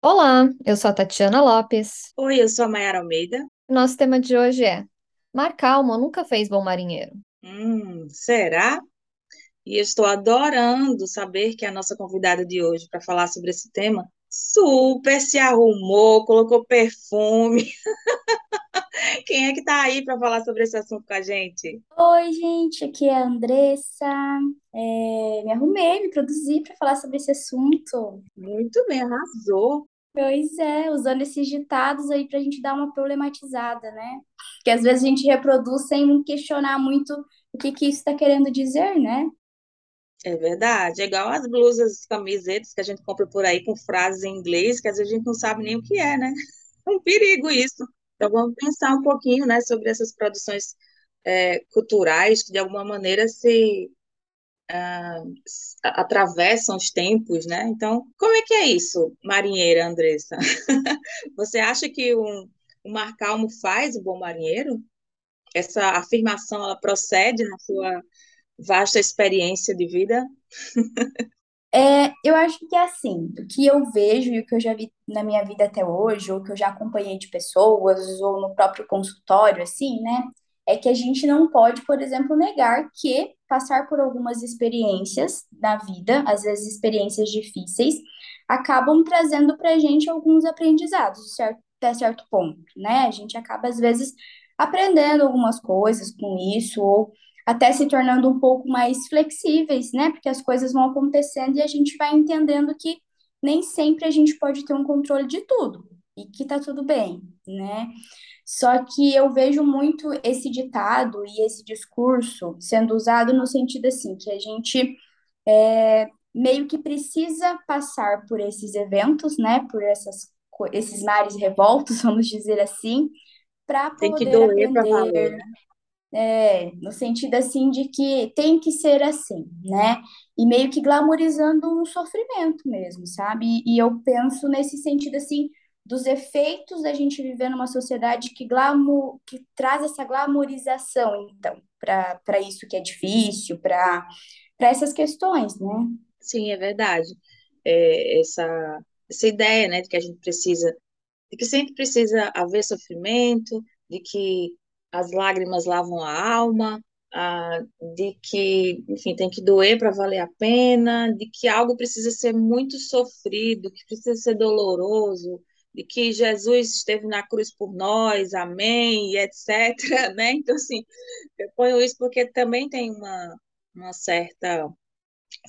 Olá, eu sou a Tatiana Lopes. Oi, eu sou a Mayara Almeida. Nosso tema de hoje é Mar Calmo nunca fez bom marinheiro. Hum, será? E eu estou adorando saber que a nossa convidada de hoje para falar sobre esse tema super se arrumou, colocou perfume. Quem é que está aí para falar sobre esse assunto com a gente? Oi, gente, aqui é a Andressa. É, me arrumei, me produzi para falar sobre esse assunto. Muito bem, arrasou. Pois é, usando esses ditados aí para a gente dar uma problematizada, né? Que às vezes a gente reproduz sem questionar muito o que que isso está querendo dizer, né? É verdade, é igual as blusas, camisetas que a gente compra por aí com frases em inglês, que às vezes a gente não sabe nem o que é, né? É um perigo isso. Então vamos pensar um pouquinho, né, sobre essas produções é, culturais que de alguma maneira se ah, atravessam os tempos, né? Então, como é que é isso, marinheira Andressa? Você acha que um, um mar calmo faz o bom marinheiro? Essa afirmação, ela procede na sua vasta experiência de vida? É, eu acho que é assim, o que eu vejo e o que eu já vi na minha vida até hoje, ou que eu já acompanhei de pessoas, ou no próprio consultório, assim, né? É que a gente não pode, por exemplo, negar que passar por algumas experiências na vida, às vezes experiências difíceis, acabam trazendo para a gente alguns aprendizados, certo, até certo ponto, né? A gente acaba, às vezes, aprendendo algumas coisas com isso, ou até se tornando um pouco mais flexíveis, né? Porque as coisas vão acontecendo e a gente vai entendendo que nem sempre a gente pode ter um controle de tudo e que tá tudo bem, né? Só que eu vejo muito esse ditado e esse discurso sendo usado no sentido assim, que a gente é, meio que precisa passar por esses eventos, né? Por essas, esses mares revoltos, vamos dizer assim, para Tem que poder doer para valer, aprender, né? é, no sentido assim de que tem que ser assim, né? E meio que glamorizando um sofrimento mesmo, sabe? E, e eu penso nesse sentido assim dos efeitos da gente viver numa sociedade que glamour, que traz essa glamorização, então, para isso que é difícil, para essas questões, né? Sim, é verdade. É, essa, essa ideia, né, de que a gente precisa, de que sempre precisa haver sofrimento, de que as lágrimas lavam a alma, ah, de que, enfim, tem que doer para valer a pena, de que algo precisa ser muito sofrido, que precisa ser doloroso, de que Jesus esteve na cruz por nós, amém, etc, né? Então, assim, eu ponho isso porque também tem uma, uma certa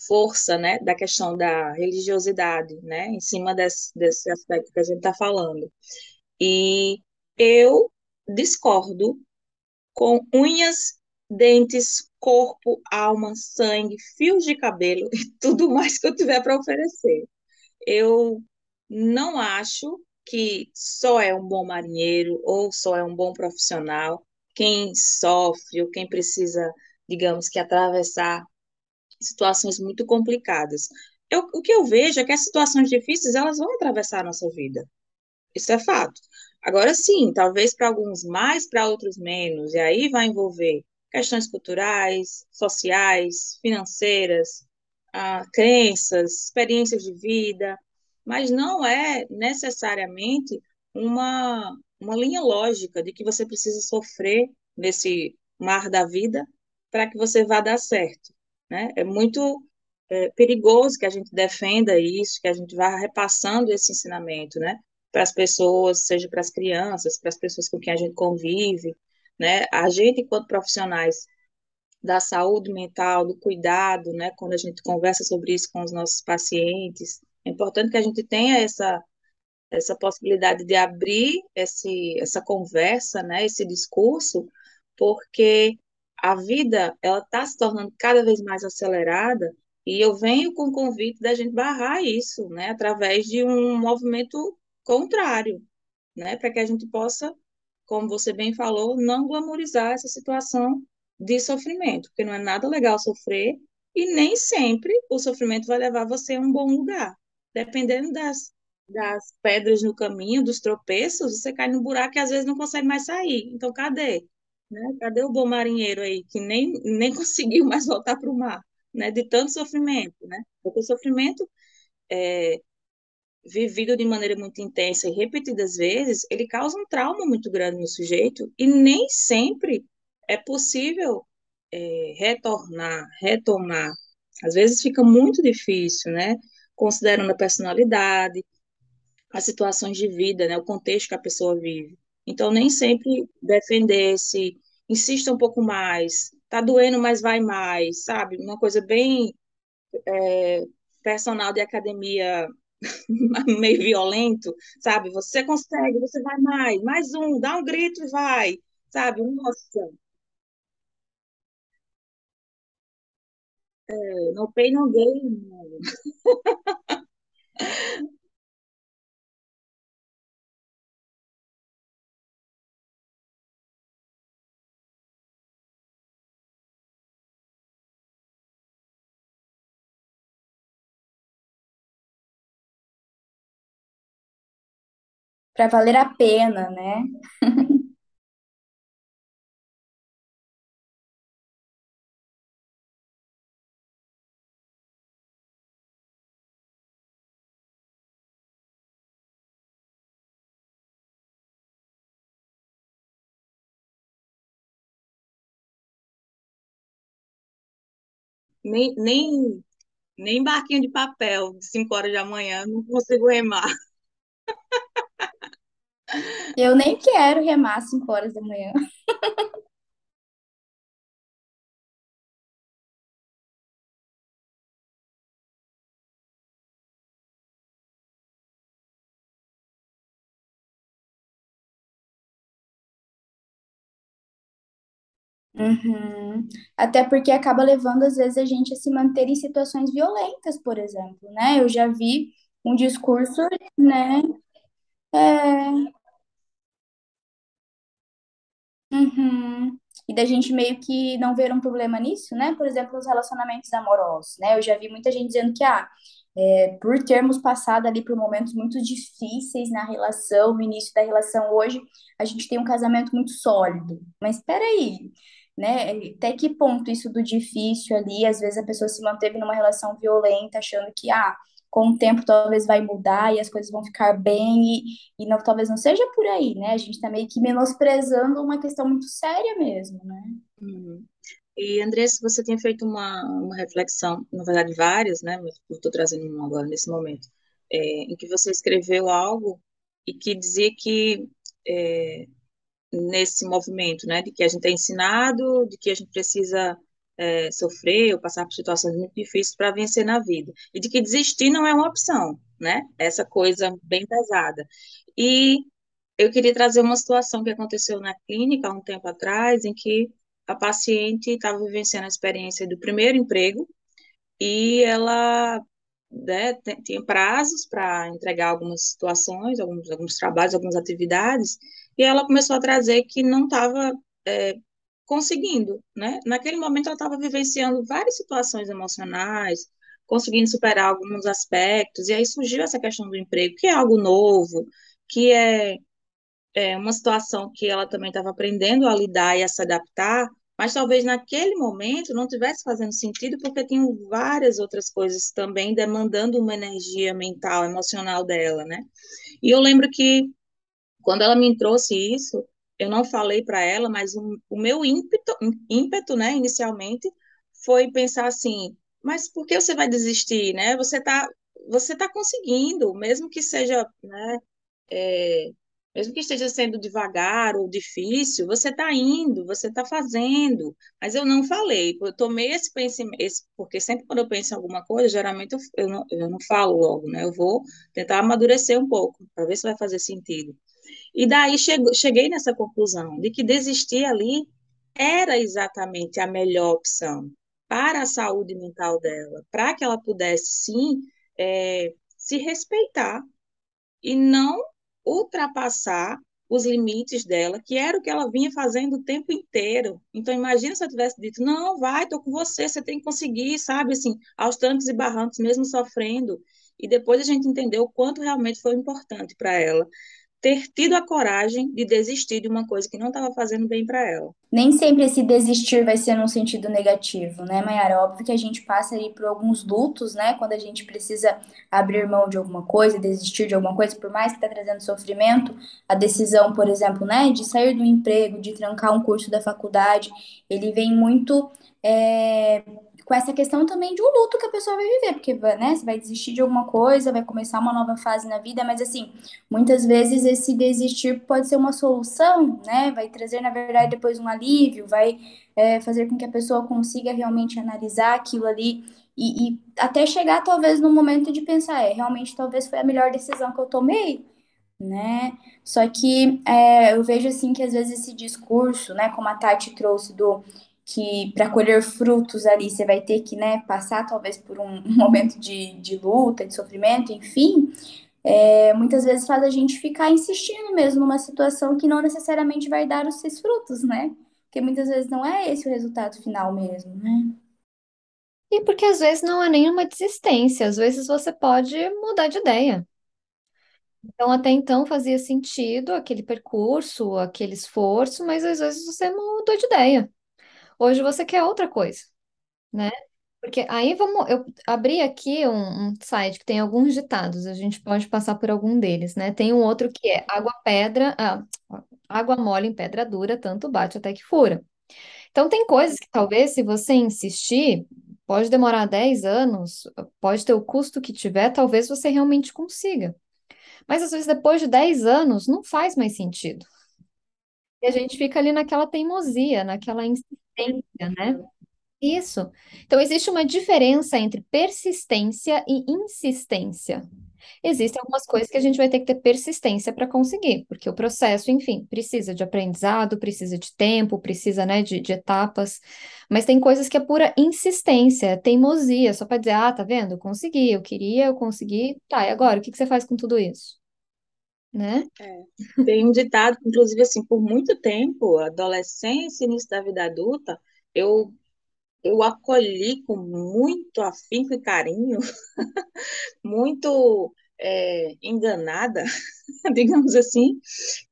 força, né, da questão da religiosidade, né, em cima desse, desse aspecto que a gente está falando. E eu discordo com unhas, dentes, corpo, alma, sangue, fios de cabelo e tudo mais que eu tiver para oferecer. Eu não acho que só é um bom marinheiro ou só é um bom profissional quem sofre ou quem precisa, digamos que, atravessar situações muito complicadas. Eu, o que eu vejo é que as situações difíceis elas vão atravessar a nossa vida. Isso é fato. Agora sim, talvez para alguns mais, para outros menos, e aí vai envolver questões culturais, sociais, financeiras, ah, crenças, experiências de vida, mas não é necessariamente uma, uma linha lógica de que você precisa sofrer nesse mar da vida para que você vá dar certo, né? É muito é, perigoso que a gente defenda isso, que a gente vá repassando esse ensinamento, né? para as pessoas, seja para as crianças, para as pessoas com quem a gente convive, né? A gente, enquanto profissionais da saúde mental, do cuidado, né? Quando a gente conversa sobre isso com os nossos pacientes, é importante que a gente tenha essa essa possibilidade de abrir esse, essa conversa, né? Esse discurso, porque a vida ela está se tornando cada vez mais acelerada e eu venho com o convite da gente barrar isso, né? Através de um movimento contrário, né? Para que a gente possa, como você bem falou, não glamorizar essa situação de sofrimento, porque não é nada legal sofrer e nem sempre o sofrimento vai levar você a um bom lugar. Dependendo das, das pedras no caminho, dos tropeços, você cai num buraco e às vezes não consegue mais sair. Então, cadê? Né? Cadê o bom marinheiro aí que nem, nem conseguiu mais voltar para o mar, né? De tanto sofrimento, né? Porque o sofrimento é, vivido de maneira muito intensa e repetidas vezes, ele causa um trauma muito grande no sujeito e nem sempre é possível é, retornar, retomar. Às vezes fica muito difícil, né? Considerando a personalidade, as situações de vida, né? O contexto que a pessoa vive. Então, nem sempre defender-se, insista um pouco mais, tá doendo, mas vai mais, sabe? Uma coisa bem é, personal de academia meio violento, sabe? Você consegue, você vai mais, mais um, dá um grito e vai, sabe? Nossa, é, no pain, no gain. Para valer a pena, né? Nem, nem, nem barquinho de papel de 5 horas da manhã, não consigo remar. Eu nem quero remar às 5 horas da manhã. Uhum. Até porque acaba levando, às vezes, a gente a se manter em situações violentas, por exemplo, né? Eu já vi um discurso, né? É, uhum. E da gente meio que não ver um problema nisso, né? Por exemplo, os relacionamentos amorosos, né? Eu já vi muita gente dizendo que, ah, é, por termos passado ali por momentos muito difíceis na relação, no início da relação, hoje a gente tem um casamento muito sólido. Mas espera aí, né? Até que ponto isso do difícil ali, às vezes a pessoa se manteve numa relação violenta, achando que, ah, com o tempo talvez vai mudar e as coisas vão ficar bem, e, e não, talvez não seja por aí, né? A gente tá meio que menosprezando uma questão muito séria mesmo, né? Uhum. E, Andressa, você tinha feito uma, uma reflexão, na verdade várias, né, mas eu estou trazendo uma agora nesse momento, é, em que você escreveu algo e que dizia que é, nesse movimento, né, de que a gente é ensinado, de que a gente precisa é, sofrer ou passar por situações muito difíceis para vencer na vida, e de que desistir não é uma opção, né, essa coisa bem pesada. E eu queria trazer uma situação que aconteceu na clínica há um tempo atrás, em que a paciente estava vivenciando a experiência do primeiro emprego e ela né, tinha prazos para entregar algumas situações, alguns, alguns trabalhos, algumas atividades, e ela começou a trazer que não estava é, conseguindo, né? Naquele momento ela estava vivenciando várias situações emocionais, conseguindo superar alguns aspectos, e aí surgiu essa questão do emprego, que é algo novo, que é, é uma situação que ela também estava aprendendo a lidar e a se adaptar, mas talvez naquele momento não tivesse fazendo sentido porque tinham várias outras coisas também demandando uma energia mental, emocional dela, né? E eu lembro que quando ela me trouxe isso, eu não falei para ela, mas o, o meu ímpeto, ímpeto, né, inicialmente, foi pensar assim, mas por que você vai desistir, né? Você está você tá conseguindo, mesmo que seja, né, é, mesmo que esteja sendo devagar ou difícil, você está indo, você está fazendo. Mas eu não falei, eu tomei esse pensamento, porque sempre quando eu penso em alguma coisa, geralmente eu, eu, não, eu não falo logo, né? Eu vou tentar amadurecer um pouco, para ver se vai fazer sentido. E daí cheguei nessa conclusão de que desistir ali era exatamente a melhor opção para a saúde mental dela, para que ela pudesse, sim, é, se respeitar e não ultrapassar os limites dela, que era o que ela vinha fazendo o tempo inteiro. Então, imagina se eu tivesse dito, não, vai, tô com você, você tem que conseguir, sabe, assim, aos trancos e barrancos, mesmo sofrendo. E depois a gente entendeu o quanto realmente foi importante para ela ter tido a coragem de desistir de uma coisa que não estava fazendo bem para ela. Nem sempre esse desistir vai ser num sentido negativo, né, Mayara? Óbvio que a gente passa aí por alguns lutos, né? Quando a gente precisa abrir mão de alguma coisa, desistir de alguma coisa, por mais que está trazendo sofrimento, a decisão, por exemplo, né, de sair do emprego, de trancar um curso da faculdade, ele vem muito é, com essa questão também de um luto que a pessoa vai viver, porque né, você vai desistir de alguma coisa, vai começar uma nova fase na vida, mas assim, muitas vezes esse desistir pode ser uma solução, né? Vai trazer, na verdade, depois um alívio, vai é, fazer com que a pessoa consiga realmente analisar aquilo ali e, e até chegar, talvez, no momento de pensar, é, realmente talvez foi a melhor decisão que eu tomei, né? Só que é, eu vejo assim que às vezes esse discurso, né, como a Tati trouxe do que para colher frutos ali você vai ter que né, passar talvez por um, momento de, de luta, de sofrimento, enfim, é, muitas vezes faz a gente ficar insistindo mesmo numa situação que não necessariamente vai dar os seus frutos, né? Porque muitas vezes não é esse o resultado final mesmo, né? E porque às vezes não é nenhuma desistência, às vezes você pode mudar de ideia. Então, até então fazia sentido aquele percurso, aquele esforço, mas às vezes você mudou de ideia. Hoje você quer outra coisa, né? Porque aí vamos, eu abri aqui um, um site que tem alguns ditados, a gente pode passar por algum deles, né? Tem um outro que é água pedra, ah, água mole em pedra dura, tanto bate até que fura. Então tem coisas que talvez se você insistir, pode demorar 10 anos, pode ter o custo que tiver, talvez você realmente consiga. Mas às vezes depois de 10 anos não faz mais sentido. E a gente fica ali naquela teimosia, naquela insistência, né? Isso. Então, existe uma diferença entre persistência e insistência. Existem algumas coisas que a gente vai ter que ter persistência para conseguir, porque o processo, enfim, precisa de aprendizado, precisa de tempo, precisa, né, de, de etapas, mas tem coisas que é pura insistência, teimosia, só para dizer, ah, tá vendo? Consegui, eu queria, eu consegui, tá, e agora, o que que você faz com tudo isso? Né? É. Tem um ditado, inclusive, assim, por muito tempo, adolescência, início da vida adulta, eu eu acolhi com muito afinco e carinho, muito é, enganada, digamos assim,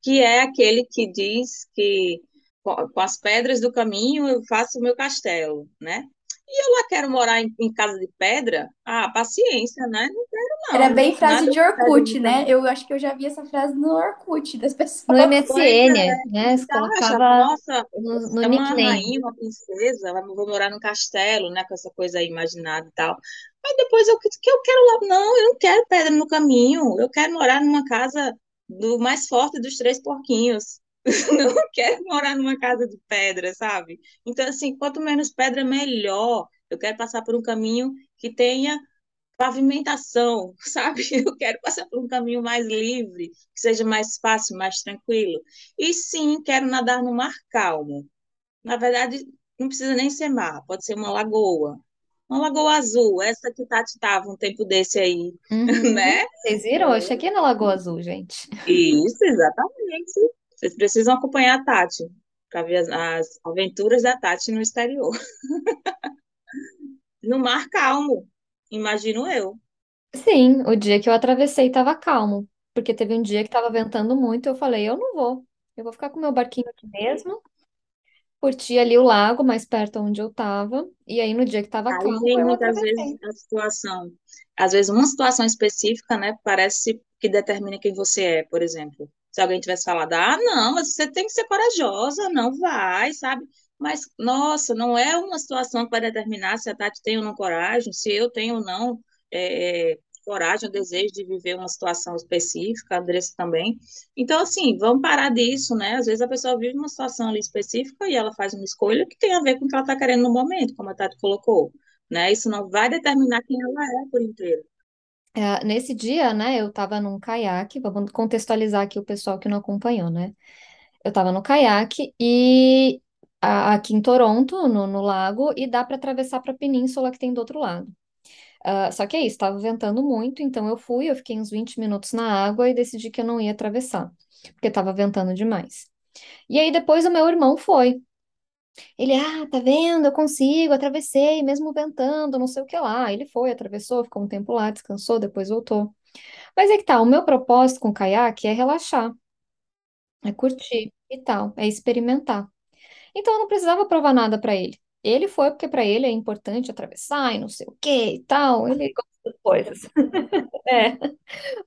que é aquele que diz que com as pedras do caminho eu faço o meu castelo, né? E eu lá quero morar em, em, casa de pedra? Ah, paciência, né? Não quero, não. Era bem frase Nada de Orkut, né? Eu acho que eu já vi essa frase no Orkut das pessoas. No MSN, né? Você colocava Nossa, no, no é uma rainha, uma princesa, vou morar num castelo, né? Com essa coisa aí imaginada e tal. Aí depois eu que eu quero lá, não, eu não quero pedra no caminho. Eu quero morar numa casa do mais forte dos três porquinhos. não quero morar numa casa de pedra, sabe? Então, assim, quanto menos pedra, melhor. Eu quero passar por um caminho que tenha pavimentação, sabe? Eu quero passar por um caminho mais livre, que seja mais fácil, mais tranquilo. E sim, quero nadar no mar calmo. Na verdade, não precisa nem ser mar, pode ser uma lagoa. Uma lagoa azul, essa que Tati estava um tempo desse aí, uhum. né? Vocês viram? Eu cheguei na Lagoa Azul, gente. Isso, exatamente. Vocês precisam acompanhar a Tati, para ver as, as, aventuras da Tati no exterior. no mar calmo, imagino eu. Sim, o dia que eu atravessei estava calmo, porque teve um dia que estava ventando muito, eu falei, eu não vou, eu vou ficar com meu barquinho aqui mesmo, curti ali o lago mais perto onde eu estava, e aí no dia que estava calmo, tem muitas vezes a situação, às vezes uma situação específica, né, parece que determina quem você é, por exemplo se alguém tivesse falado, ah, não, você tem que ser corajosa, não vai, sabe? Mas, nossa, não é uma situação que vai determinar se a Tati tem ou não coragem, se eu tenho ou não é coragem, o desejo de viver uma situação específica, a Andressa também. Então, assim, vamos parar disso, né? Às vezes a pessoa vive uma situação ali específica e ela faz uma escolha que tem a ver com o que ela está querendo no momento, como a Tati colocou, né? Isso não vai determinar quem ela é por inteiro. É, nesse dia, né, eu tava num caiaque, vamos contextualizar aqui o pessoal que não acompanhou, né? Eu tava no caiaque e a- aqui em Toronto, no, no lago, e dá para atravessar para a península que tem do outro lado. Ah, só que é isso, tava ventando muito, então eu fui, eu fiquei uns 20 minutos na água e decidi que eu não ia atravessar, porque tava ventando demais. E aí depois o meu irmão foi. Ele, ah, tá vendo? Eu consigo, atravessei, mesmo ventando, não sei o que lá. Ele foi, atravessou, ficou um tempo lá, descansou, depois voltou. Mas é que tá, o meu propósito com o caiaque é relaxar, é curtir e tal, é experimentar. Então eu não precisava provar nada para ele. Ele foi porque para ele é importante atravessar e não sei o que e tal. Ele coisas. É.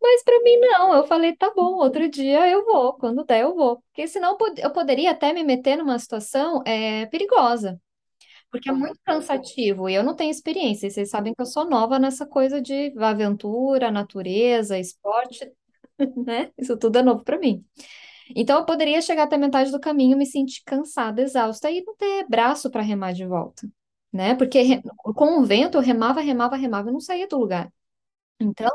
Mas para mim não. Eu falei, tá bom, outro dia eu vou, quando der eu vou. Porque senão eu pod- eu poderia até me meter numa situação é, perigosa. Porque é muito cansativo e eu não tenho experiência. E vocês sabem que eu sou nova nessa coisa de aventura, natureza, esporte, né? Isso tudo é novo para mim. Então eu poderia chegar até metade do caminho, me sentir cansada, exausta e não ter braço para remar de volta, né? Porque com o vento eu remava, remava, remava e não saía do lugar. Então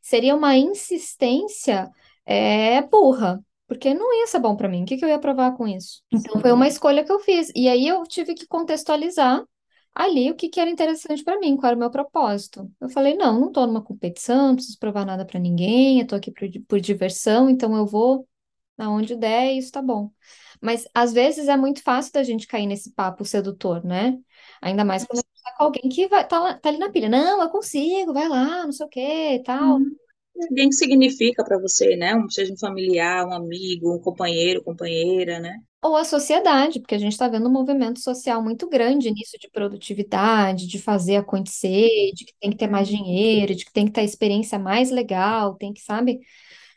seria uma insistência é, burra, porque não ia ser bom para mim. O que que eu ia provar com isso? Então foi uma escolha que eu fiz. E aí eu tive que contextualizar ali o que que era interessante para mim, qual era o meu propósito. Eu falei, não, não estou numa competição, não preciso provar nada para ninguém, eu estou aqui por, por diversão, então eu vou aonde der, e isso tá bom. Mas às vezes é muito fácil da gente cair nesse papo sedutor, né? Ainda mais quando a gente tá com alguém que vai, tá, tá ali na pilha. Não, eu consigo, vai lá, não sei o que e tal. Uhum. Alguém que significa para você, né? Um, seja um familiar, um amigo, um companheiro, companheira, né? Ou a sociedade, porque a gente está vendo um movimento social muito grande nisso de produtividade, de fazer acontecer, de que tem que ter mais dinheiro, de que tem que ter a experiência mais legal, tem que, sabe,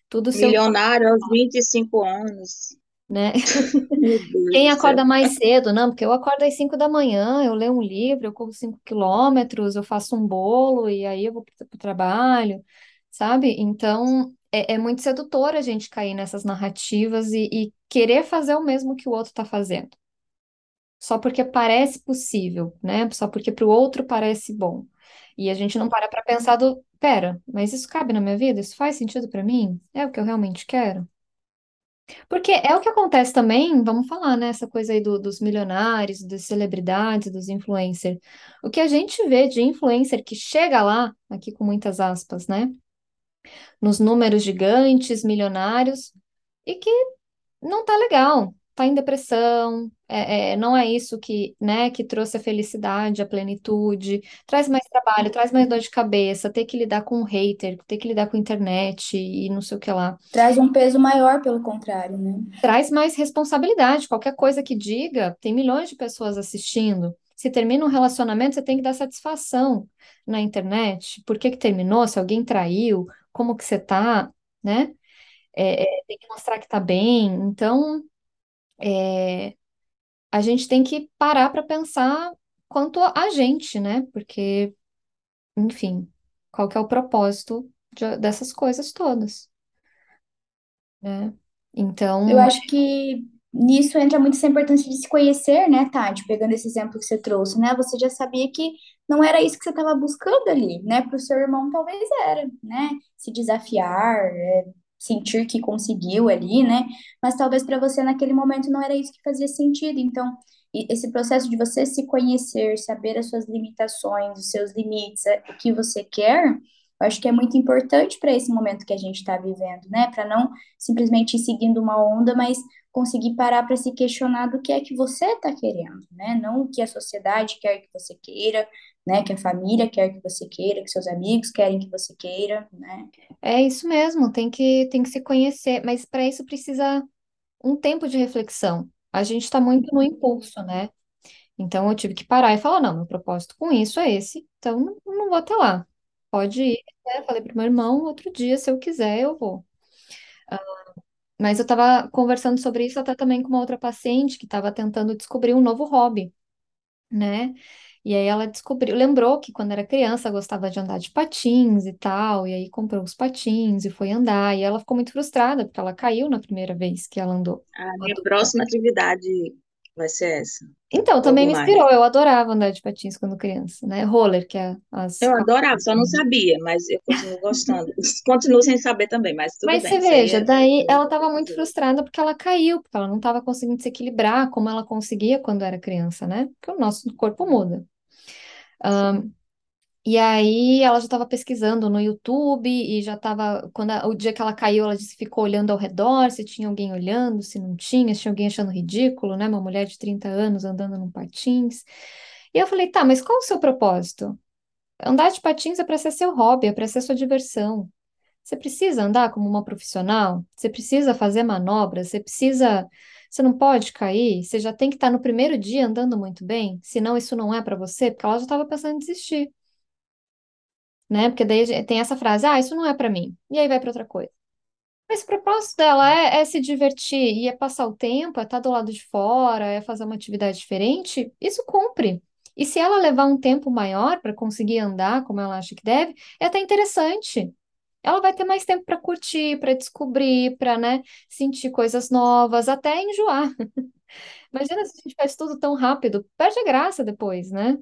tudo Milionário aos 25 anos. Né? Quem acorda mais cedo? Não, porque eu acordo às 5 da manhã, eu leio um livro, eu corro 5 quilômetros, eu faço um bolo e aí eu vou para o trabalho, sabe? Então é, é muito sedutor a gente cair nessas narrativas e, e querer fazer o mesmo que o outro está fazendo. Só porque parece possível, né? Só porque para o outro parece bom. E a gente não para para pensar do, pera, mas isso cabe na minha vida? Isso faz sentido para mim? É o que eu realmente quero? Porque é o que acontece também, vamos falar, né? Essa coisa aí do- dos milionários, das celebridades, dos influencers. O que a gente vê de influencer que chega lá, aqui com muitas aspas, né? Nos números gigantes, milionários, e que não tá legal, tá em depressão, é, é, não é isso que, né, que trouxe a felicidade, a plenitude, traz mais trabalho, traz mais dor de cabeça, ter que lidar com o hater, ter que lidar com a internet e não sei o que lá. Traz um peso maior, pelo contrário, né? traz mais responsabilidade. Qualquer coisa que diga, tem milhões de pessoas assistindo. Se termina um relacionamento, você tem que dar satisfação na internet. Por que que terminou? Se alguém traiu, como que você tá, né? É, é, tem que mostrar que tá bem. Então, é, a gente tem que parar para pensar quanto a gente, né? Porque, enfim, qual que é o propósito de- dessas coisas todas, né? Eu Então, acho que nisso entra muito essa importância de se conhecer, né, Tati? Pegando esse exemplo que você trouxe, né? Você já sabia que não era isso que você estava buscando ali, né? Para o seu irmão talvez era, né? Se desafiar, é, sentir que conseguiu ali, né? Mas talvez para você naquele momento não era isso que fazia sentido. Então, esse processo de você se conhecer, saber as suas limitações, os seus limites, é, o que você quer, eu acho que é muito importante para esse momento que a gente está vivendo, né? Para não simplesmente ir seguindo uma onda, mas conseguir parar para se questionar do que é que você está querendo, né? Não o que a sociedade quer que você queira, né? Que a família quer que você queira, que seus amigos querem que você queira, né? É isso mesmo, tem que, tem que se conhecer, mas para isso precisa um tempo de reflexão. A gente está muito no impulso, né? Então eu tive que parar e falar, não, meu propósito com isso é esse, então não, não vou até lá. Pode ir, né? Falei pro meu irmão, outro dia, se eu quiser, eu vou. Mas eu estava conversando sobre isso até também com uma outra paciente que estava tentando descobrir um novo hobby, né? E aí ela descobriu, lembrou que quando era criança gostava de andar de patins e tal, e aí comprou os patins e foi andar, e ela ficou muito frustrada porque ela caiu na primeira vez que ela andou. A minha próxima atividade vai ser essa. Então, também me inspirou, eu adorava andar de patins quando criança, né? Roller, que é as... Eu adorava, só não sabia, mas eu continuo gostando. Continuo sem saber também, mas tudo Mas bem. você isso aí veja, é- daí ela estava muito frustrada porque ela caiu, porque ela não estava conseguindo se equilibrar como ela conseguia quando era criança, né? Porque o nosso corpo muda. E aí ela já estava pesquisando no YouTube e já estava. Quando a- o dia que ela caiu, ela disse ficou olhando ao redor, se tinha alguém olhando, se não tinha, se tinha alguém achando ridículo, né? Uma mulher de 30 anos andando num patins. E eu falei, tá, mas qual o seu propósito? Andar de patins é para ser seu hobby, é para ser sua diversão. Você precisa andar como uma profissional? Você precisa fazer manobras? Você precisa. Você não pode cair? Você já tem que estar no primeiro dia andando muito bem? Senão isso não é para você? Porque ela já estava pensando em desistir. Né? Porque daí tem essa frase: ah, isso não é para mim. E aí vai para outra coisa. Mas o propósito dela é, é se divertir e é passar o tempo, é estar do lado de fora, é fazer uma atividade diferente. Isso cumpre. E se ela levar um tempo maior para conseguir andar como ela acha que deve, é até interessante. Ela vai ter mais tempo para curtir, para descobrir, para, né, sentir coisas novas, até enjoar. Imagina se a gente faz tudo tão rápido, perde a graça depois, né?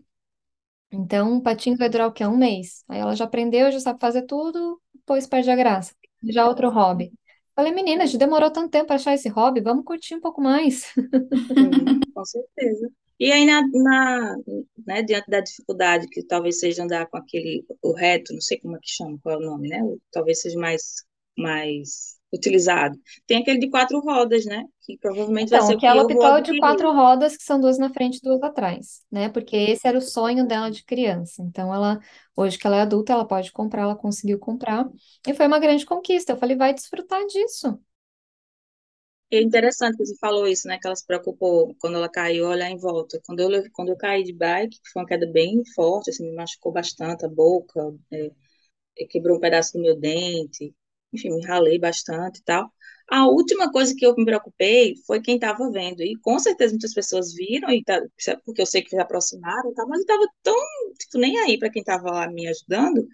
Então, o patinho vai durar o quê? Um mês. Aí ela já aprendeu, já sabe fazer tudo, depois perde a graça. Já outro hobby. Falei, menina, já demorou tanto tempo para achar esse hobby, vamos curtir um pouco mais. Com certeza. E aí, na, na, né, diante da dificuldade, que talvez seja andar com aquele, o reto, não sei como é que chama, qual é o nome, né? Talvez seja mais, mais utilizado. Tem aquele de quatro rodas, né? Que provavelmente vai Então, ser o que ela vou optou de quatro rodas, que são duas na frente e duas atrás, né? Porque esse era o sonho dela de criança. Então, ela, hoje que ela é adulta, ela pode comprar, ela conseguiu comprar. E foi uma grande conquista. Eu falei, vai desfrutar disso. É interessante que você falou isso, né? Que ela se preocupou quando ela caiu, olhar em volta. Quando eu, quando eu caí de bike, foi uma queda bem forte, assim, me machucou bastante a boca, é, quebrou um pedaço do meu dente, enfim, me ralei bastante e tal. A última coisa que eu me preocupei foi quem estava vendo. E com certeza muitas pessoas viram, e tá, porque eu sei que se aproximaram mas eu estava tão, tipo, nem aí para quem estava lá me ajudando,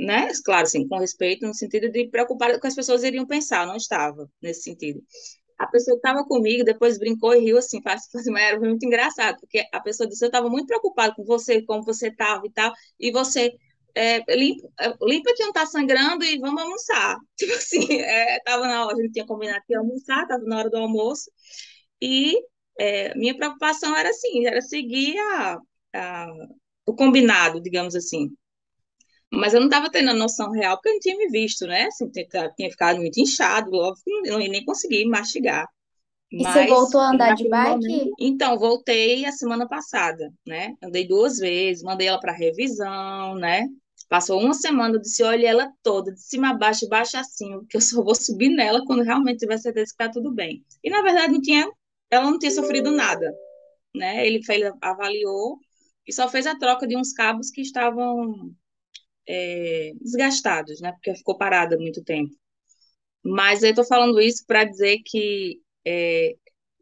né? Claro, assim, com respeito, no sentido de preocupar com as pessoas iriam pensar, não estava nesse sentido a pessoa que estava comigo depois brincou e riu assim, faz, faz, era muito engraçado, porque a pessoa disse, eu estava muito preocupada com você, como você estava e tal, e você é, limpa, é, limpa que não está sangrando e vamos almoçar. Tipo assim, é, na hora, a gente tinha combinado que ia almoçar, estava na hora do almoço, e é, minha preocupação era assim, era seguir a, a, o combinado, digamos assim. Mas eu não estava tendo a noção real, porque eu não tinha me visto, né? Assim, tinha ficado muito inchado, logo não nem conseguir mastigar. E você voltou a andar de bike? Momento, então, voltei a semana passada, né? Andei duas vezes, mandei ela para revisão, né? Passou uma semana, eu disse, olha ela toda, de cima a baixo, de baixo acima, porque eu só vou subir nela quando realmente tiver certeza que está tudo bem. E, na verdade, não tinha, ela não tinha sofrido nada, né? Ele, ele avaliou e só fez a troca de uns cabos que estavam é, desgastados, né? Porque ficou parada muito tempo. Mas eu estou falando isso para dizer que é,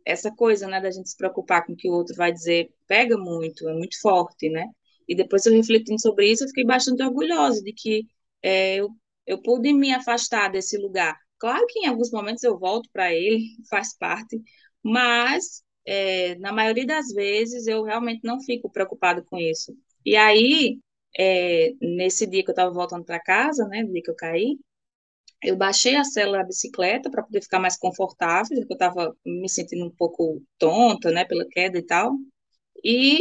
essa coisa, né, da gente se preocupar com o que o outro vai dizer, pega muito, é muito forte, né? E depois eu refletindo sobre isso, eu fiquei bastante orgulhosa de que é, eu, eu pude me afastar desse lugar. Claro que em alguns momentos eu volto para ele, faz parte, mas é, na maioria das vezes eu realmente não fico preocupada com isso. E aí, é, nesse dia que eu estava voltando para casa, né, no dia que eu caí, eu baixei a cela da bicicleta para poder ficar mais confortável, porque eu estava me sentindo um pouco tonta, né, pela queda e tal. E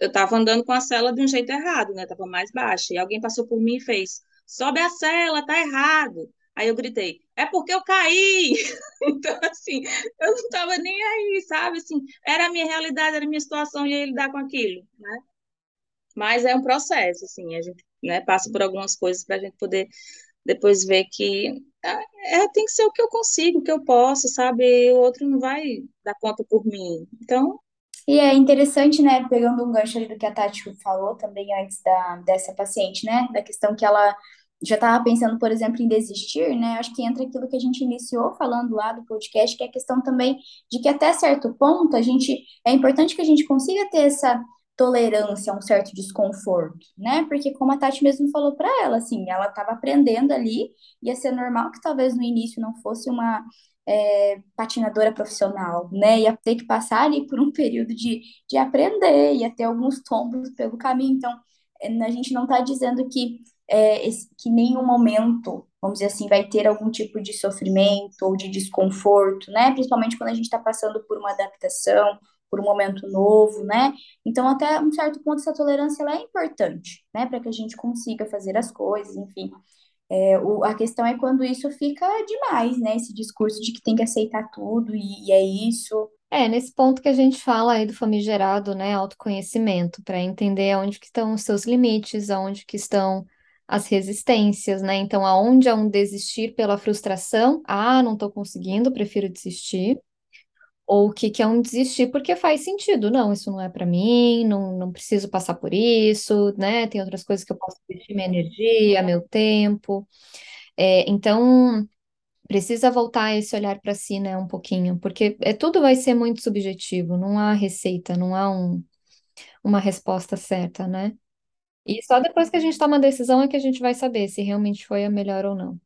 eu estava andando com a cela de um jeito errado, né, estava mais baixa. E alguém passou por mim e fez: sobe a cela, tá errado. Aí eu gritei: é porque eu caí. então, assim, eu não estava nem aí, sabe? Assim, era a minha realidade, era a minha situação e ia lidar com aquilo, né? Mas é um processo, assim, a gente né, passa por algumas coisas para a gente poder depois ver que é, é, tem que ser o que eu consigo, o que eu posso, sabe? O outro não vai dar conta por mim. Então. E é interessante, né, pegando um gancho ali do que a Tati falou também antes da, dessa paciente, né, da questão que ela já estava pensando, por exemplo, em desistir, né? Acho que entra aquilo que a gente iniciou falando lá do podcast, que é a questão também de que até certo ponto a gente é importante que a gente consiga ter essa tolerância a um certo desconforto, né? Porque como a Tati mesmo falou para ela, assim, ela estava aprendendo ali, ia ser normal que talvez no início não fosse uma é, patinadora profissional, né? Ia ter que passar ali por um período de, de aprender, ia ter alguns tombos pelo caminho. Então, é, a gente não está dizendo que, é, esse, que nenhum momento, vamos dizer assim, vai ter algum tipo de sofrimento ou de desconforto, né? Principalmente quando a gente está passando por uma adaptação por um momento novo, né? Então, até um certo ponto, essa tolerância ela é importante, né? Para que a gente consiga fazer as coisas, enfim. É, o, a questão é quando isso fica demais, né? Esse discurso de que tem que aceitar tudo e, e é isso. É, nesse ponto que a gente fala aí do famigerado, né, autoconhecimento, para entender onde que estão os seus limites, onde que estão as resistências, né? Então, aonde é um desistir pela frustração, ah, não estou conseguindo, prefiro desistir. Ou o que, que é um desistir porque faz sentido, não, isso não é para mim, não, não preciso passar por isso, né? Tem outras coisas que eu posso investir minha energia, meu tempo. É, então, precisa voltar esse olhar para si, né, um pouquinho, porque é, tudo vai ser muito subjetivo, não há receita, não há um, uma resposta certa, né? E só depois que a gente toma a decisão é que a gente vai saber se realmente foi a melhor ou não.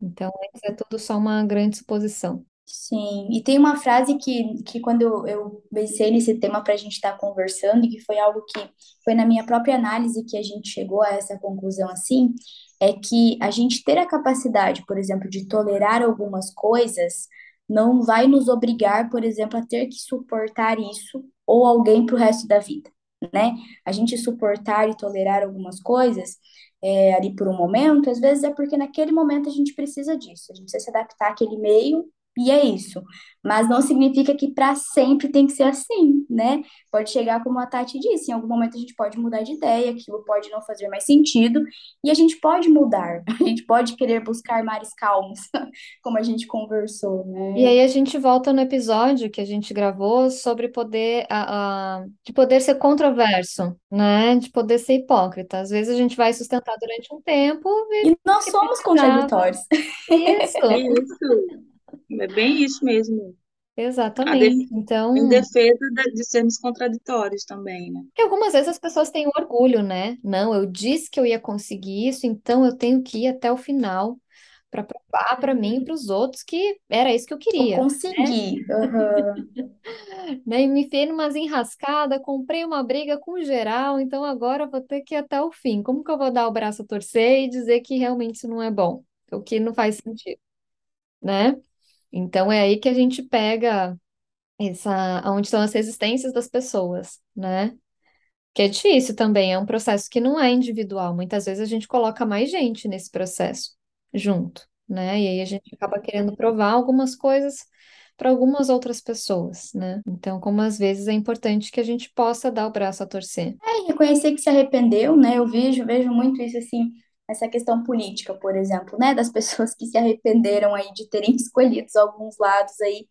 Então, é tudo só uma grande suposição. Sim, e tem uma frase que, que quando eu, eu pensei nesse tema para a gente estar tá conversando, e que foi algo que foi na minha própria análise que a gente chegou a essa conclusão assim, é que a gente ter a capacidade, por exemplo, de tolerar algumas coisas, não vai nos obrigar, por exemplo, a ter que suportar isso ou alguém para o resto da vida, né? A gente suportar e tolerar algumas coisas é, ali por um momento, às vezes é porque naquele momento a gente precisa disso, a gente precisa se adaptar àquele meio e é isso. Mas não significa que para sempre tem que ser assim, né? Pode chegar como a Tati disse, em algum momento a gente pode mudar de ideia, aquilo pode não fazer mais sentido, e a gente pode mudar, a gente pode querer buscar mares calmos, como a gente conversou, né? E aí a gente volta no episódio que a gente gravou sobre poder, a, a, de poder ser controverso, né? De poder ser hipócrita. Às vezes a gente vai sustentar durante um tempo e, e nós somos contraditórios. Isso. Isso. É bem isso mesmo. Exatamente. Então, Em defesa de sermos contraditórios também, né? que algumas vezes as pessoas têm orgulho, né? Não, eu disse que eu ia conseguir isso, então eu tenho que ir até o final para provar para mim e para os outros que era isso que eu Eu queria, né? consegui. aham. Né? E me enfiei numas enrascadas, comprei uma briga com geral, então agora eu vou ter que ir até o fim. Como que eu vou dar o braço a torcer e dizer que realmente isso não é bom? O que não faz sentido, né? Então é aí que a gente pega essa, onde estão as resistências das pessoas, né? Que é difícil também, é um processo que não é individual. Muitas vezes a gente coloca mais gente nesse processo junto, né? E aí a gente acaba querendo provar algumas coisas para algumas outras pessoas, né? Então, como às vezes é importante que a gente possa dar o braço a torcer. É, reconhecer que se arrependeu, né? Eu vejo, vejo muito isso assim, essa questão política, por exemplo, né? Das pessoas que se arrependeram aí de terem escolhido alguns lados aí,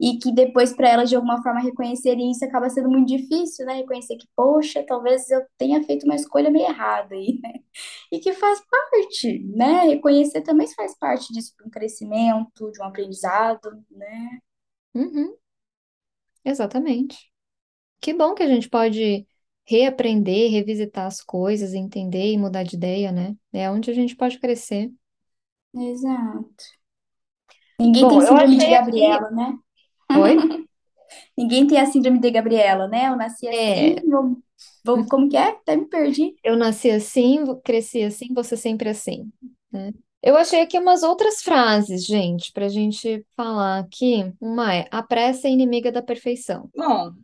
e que depois para elas de alguma forma reconhecerem isso acaba sendo muito difícil, né? Reconhecer que, poxa, talvez eu tenha feito uma escolha meio errada aí, né? E que faz parte, né? Reconhecer também faz parte disso, de um crescimento, de um aprendizado, né? Uhum, exatamente. Que bom que a gente pode reaprender, revisitar as coisas, entender e mudar de ideia, né? É onde a gente pode crescer. Exato. Ninguém Bom, tem síndrome de. Gabriela, né? Oi? Ninguém tem a síndrome de Gabriela, né? Eu nasci É, assim, vou, vou- como que é? Até me perdi. eu nasci assim, cresci assim, você sempre assim, né? Eu achei aqui umas outras frases, gente, para a gente falar aqui. Uma é: a pressa é inimiga da perfeição. Bom,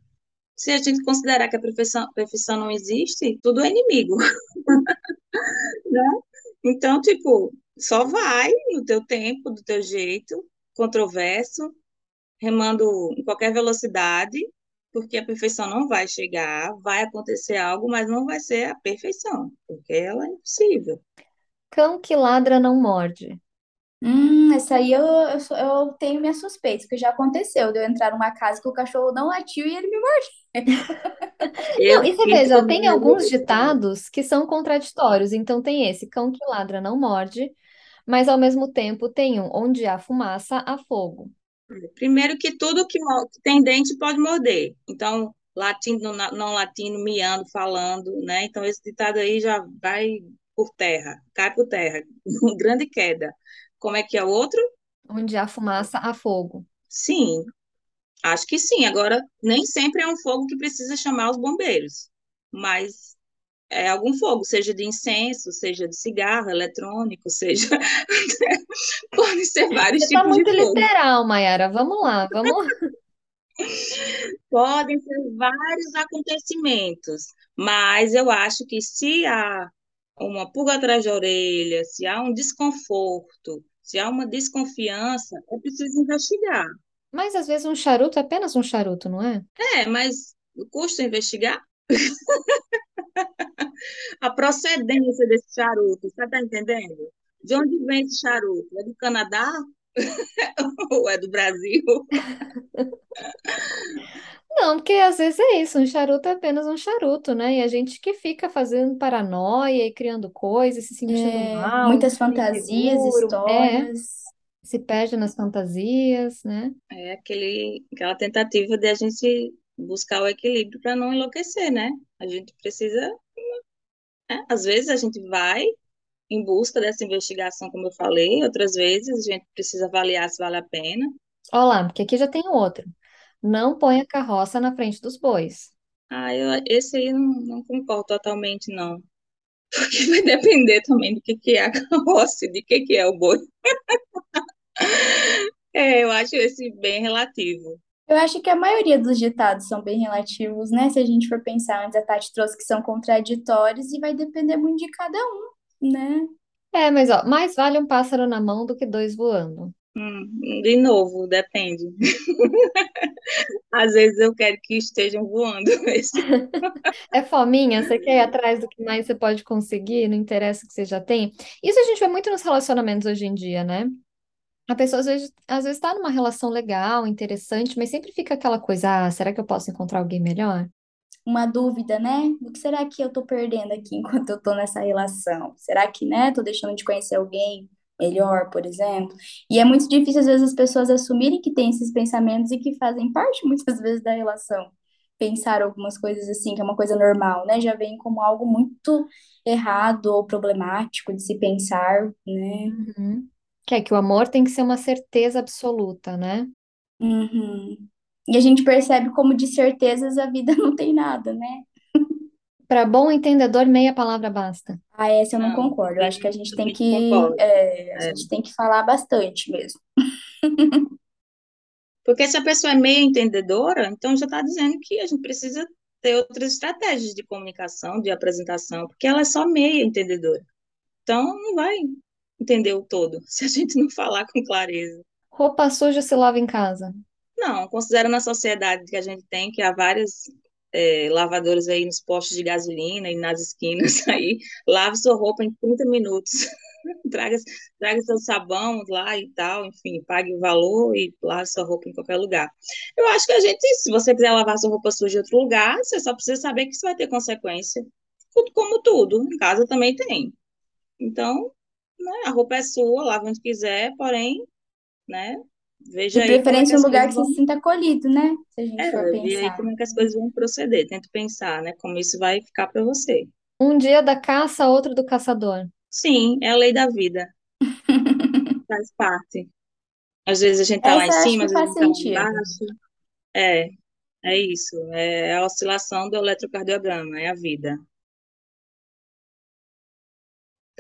se a gente considerar que a perfeição, perfeição não existe, tudo é inimigo, né? Então, tipo, só vai no teu tempo, do teu jeito, controverso, remando em qualquer velocidade, porque a perfeição não vai chegar, vai acontecer algo, mas não vai ser a perfeição, porque ela é impossível. Cão que ladra não morde. Hum, essa aí eu, eu, eu tenho minhas suspeitas, que já aconteceu de eu entrar numa casa que o cachorro não latiu e ele me mordeu. Não, e você veja, tem alguns verdade. ditados que são contraditórios. Então tem esse, cão que ladra não morde, mas ao mesmo tempo tem um, onde há fumaça, há fogo. Primeiro que tudo que, tem dente pode morder. Então, latindo, na- não latindo, miando, falando, né? Então, esse ditado aí já vai por terra, cai por terra. Grande queda. Como é que é o outro? Onde há fumaça, há fogo. Sim, acho que sim. Agora, nem sempre é um fogo que precisa chamar os bombeiros, mas é algum fogo, seja de incenso, seja de cigarro, eletrônico, seja. Podem ser vários Você está tipos de muito fogo. literal, Mayara. Vamos lá, vamos. Podem ser vários acontecimentos, mas eu acho que se há uma pulga atrás da orelha, se há um desconforto, se há uma desconfiança, é preciso investigar. Mas às vezes um charuto é apenas um charuto, não é? É, mas custa investigar? A procedência desse charuto, você está entendendo? De onde vem esse charuto? É do Canadá? Ou é do Brasil? Não, porque às vezes é isso, um charuto é apenas um charuto, né? E a gente que fica fazendo paranoia e criando coisas, se sentindo É, mal, muitas fantasias, inseguro, é, histórias. Se perde nas fantasias, né? É aquele, aquela tentativa de a gente buscar o equilíbrio para não enlouquecer, né? A gente precisa, né? Às vezes a gente vai em busca dessa investigação, como eu falei, outras vezes a gente precisa avaliar se vale a pena. Olha lá, porque aqui já tem outro. Não põe a carroça na frente dos bois. Ah, eu, esse aí não, não concordo totalmente, não. Porque vai depender também do que, que é a carroça e de que, que é o boi. É, eu acho esse bem relativo. Eu acho que a maioria dos ditados são bem relativos, né? Se a gente for pensar, antes a Tati trouxe que são contraditórios e vai depender muito de cada um, né? É, mas ó, mais vale um pássaro na mão do que dois voando. Hum, de novo, depende. Às vezes eu quero que estejam voando. Esse- É fominha, você quer ir atrás do que mais você pode conseguir, não interessa o que você já tem. Isso a gente vê muito nos relacionamentos hoje em dia, né? A pessoa às vezes, às vezes tá numa relação legal, interessante, mas sempre fica aquela coisa, ah, será que eu posso encontrar alguém melhor? Uma dúvida, né? O que será que eu tô perdendo aqui enquanto eu tô nessa relação? Será que, né, tô deixando de conhecer alguém melhor, por exemplo? E é muito difícil, às vezes, as pessoas assumirem que têm esses pensamentos e que fazem parte, muitas vezes, da relação. Pensar algumas coisas assim, que é uma coisa normal, né? Já vem como algo muito errado ou problemático de se pensar, né? Uhum. Que é que o amor tem que ser uma certeza absoluta, né? Uhum. E a gente percebe como de certezas a vida não tem nada, né? Para bom entendedor, meia palavra basta. Ah, essa eu não Não, concordo. Eu acho que a gente tem que, concordo. é, a É. gente tem que falar bastante mesmo. Porque se a pessoa é meio entendedora, então já está dizendo que a gente precisa ter outras estratégias de comunicação, de apresentação, porque ela é só meio entendedora. Então não vai entender o todo se a gente não falar com clareza. Roupa suja se lava em casa. Não, considerando a sociedade que a gente tem, que há várias é, lavadores aí nos postos de gasolina e nas esquinas aí, lave sua roupa em 30 minutos. Traga, traga seu sabão lá e tal, enfim, pague o valor e lave sua roupa em qualquer lugar. Eu acho que a gente, se você quiser lavar sua roupa suja em outro lugar, você só precisa saber que isso vai ter consequência. Como tudo, em casa também tem. Então, né, a roupa é sua, lava onde quiser, porém, né, De veja aí como é preferência um lugar que vão se sinta acolhido, né? Se a gente for é, e aí pensar. como é que as coisas vão proceder? Tento pensar, né? Como isso vai ficar para você. Um dia da caça, outro do caçador. Sim, é a lei da vida, faz parte. Às vezes a gente tá lá em Essa eu acho cima, às vezes a gente tá lá sentido. embaixo. É, é isso. É a oscilação do eletrocardiograma, é a vida.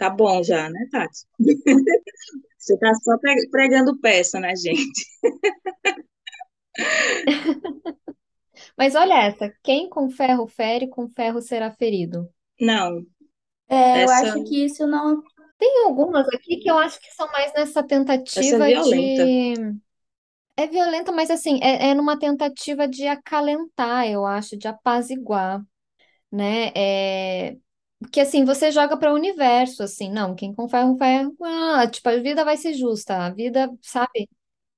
Tá bom já, né, Tati? Você tá só pre- pregando peça, né, gente? Mas olha essa, quem com ferro fere, com ferro será ferido. Não, É, eu essa, acho que isso não. Tem algumas aqui que eu acho que são mais nessa essa é tentativa violenta. de. É violenta, mas assim, é, é numa tentativa de acalentar, eu acho, de apaziguar, né? É... Que assim, você joga para o universo, assim, não, quem com ferro, ferro, ah, tipo, a vida vai ser justa, a vida, sabe?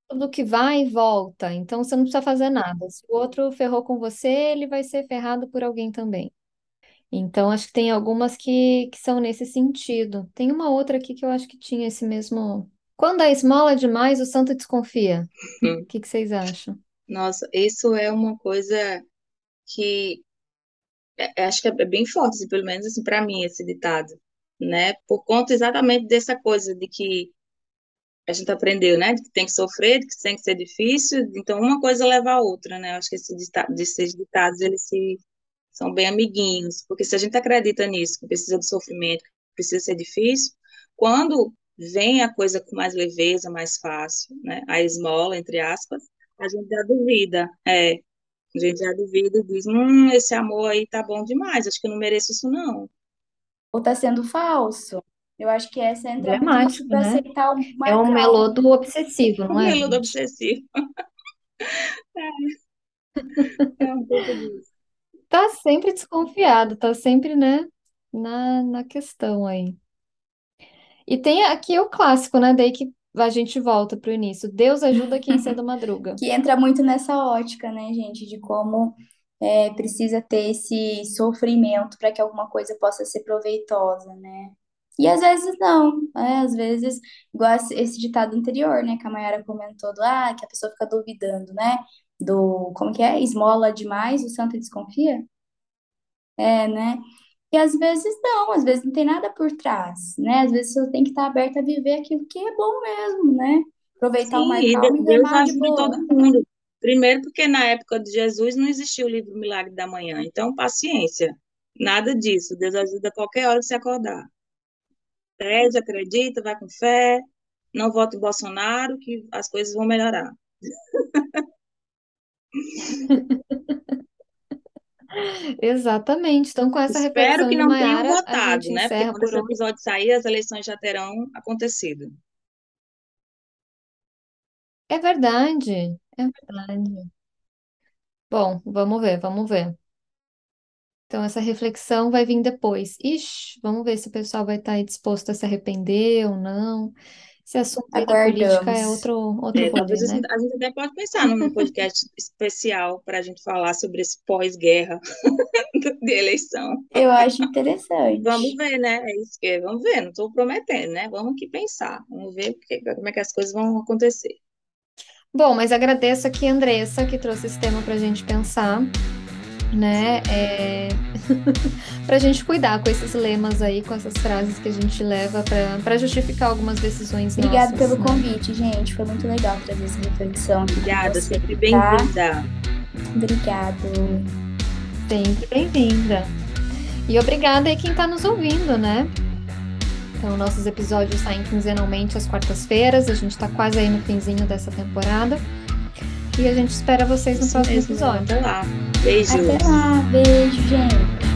Tudo que vai e volta, então você não precisa fazer nada. Se o outro ferrou com você, ele vai ser ferrado por alguém também. Então, acho que tem algumas que, que são nesse sentido. Tem uma outra aqui que eu acho que tinha esse mesmo. Quando a esmola é demais, o santo desconfia. O que que vocês acham? Nossa, isso é uma coisa que é- acho que é bem forte, assim, pelo menos assim, para mim, esse ditado, né? Por conta exatamente dessa coisa de que a gente aprendeu, né? De que tem que sofrer, de que tem que ser difícil, então uma coisa leva a outra, né? Acho que esse dita- esses ditados, eles se, são bem amiguinhos, porque se a gente acredita nisso, que precisa de sofrimento, que precisa ser difícil, quando vem a coisa com mais leveza, mais fácil, né? A esmola, entre aspas, a gente já duvida, é, a gente já duvida e diz, hum, esse amor aí tá bom demais, acho que eu não mereço isso não. Ou tá sendo falso. Eu acho que essa entra muito do né? aceitar É uma um melô do obsessivo, O não é, meludo gente? obsessivo, é um pouco disso. Tá sempre desconfiado, tá sempre, né, na, na questão aí. E tem aqui o clássico, né? Daí que a gente volta pro início. Deus ajuda quem cedo madruga. Que entra muito nessa ótica, né, gente, de como é, precisa ter esse sofrimento para que alguma coisa possa ser proveitosa, né? E às vezes não, né? Às vezes, igual esse esse ditado anterior, né, que a Mayara comentou, do, ah, que a pessoa fica duvidando, né? Do, como que é? Esmola demais, o santo desconfia? É, né? E às vezes não, às vezes não tem nada por trás, né? Às vezes você tem que estar aberta a viver aquilo que é bom mesmo, né? Aproveitar o Sim, mais e calmo e Deus de ajuda boa. todo mundo. Primeiro, porque na época de Jesus não existia o livro Milagre da Manhã. Então, paciência. Nada disso. Deus ajuda a qualquer hora que você acordar. Pede, acredita, vai com fé. Não vote em Bolsonaro, que as coisas vão melhorar. Exatamente. Então, com essa Espero que não tenham Mayara, a votado, né? Porque quando por esse episódio sair, as eleições já terão acontecido. É verdade, é verdade. Bom, vamos ver, vamos ver. Então, essa reflexão vai vir depois. Ixi, vamos ver se o pessoal vai estar aí disposto a se arrepender ou não. Esse assunto aí da política é outro, outro É, a né? gente a gente até pode pensar num podcast especial para a gente falar sobre esse pós-guerra de eleição. Eu acho Vamos interessante. ver, né? É isso que vamos ver, não estou prometendo, né? Vamos aqui pensar, vamos ver porque, como é que as coisas vão acontecer. Bom, mas agradeço aqui a Andressa que trouxe esse tema para a gente pensar, né? É... para a gente cuidar com esses lemas aí, com essas frases que a gente leva para justificar algumas decisões Obrigada nossas, pelo né? convite, gente. Foi muito legal trazer essa reflexão Obrigada, você, sempre tá? bem-vinda. Obrigado. Sempre bem-vinda. E obrigada aí quem está nos ouvindo, né? Então, nossos episódios saem quinzenalmente às quartas-feiras. A gente está quase aí no finzinho dessa temporada. E a gente espera vocês no Isso próximo mesmo, episódio. até lá. Beijos. Até lá. Beijo, gente.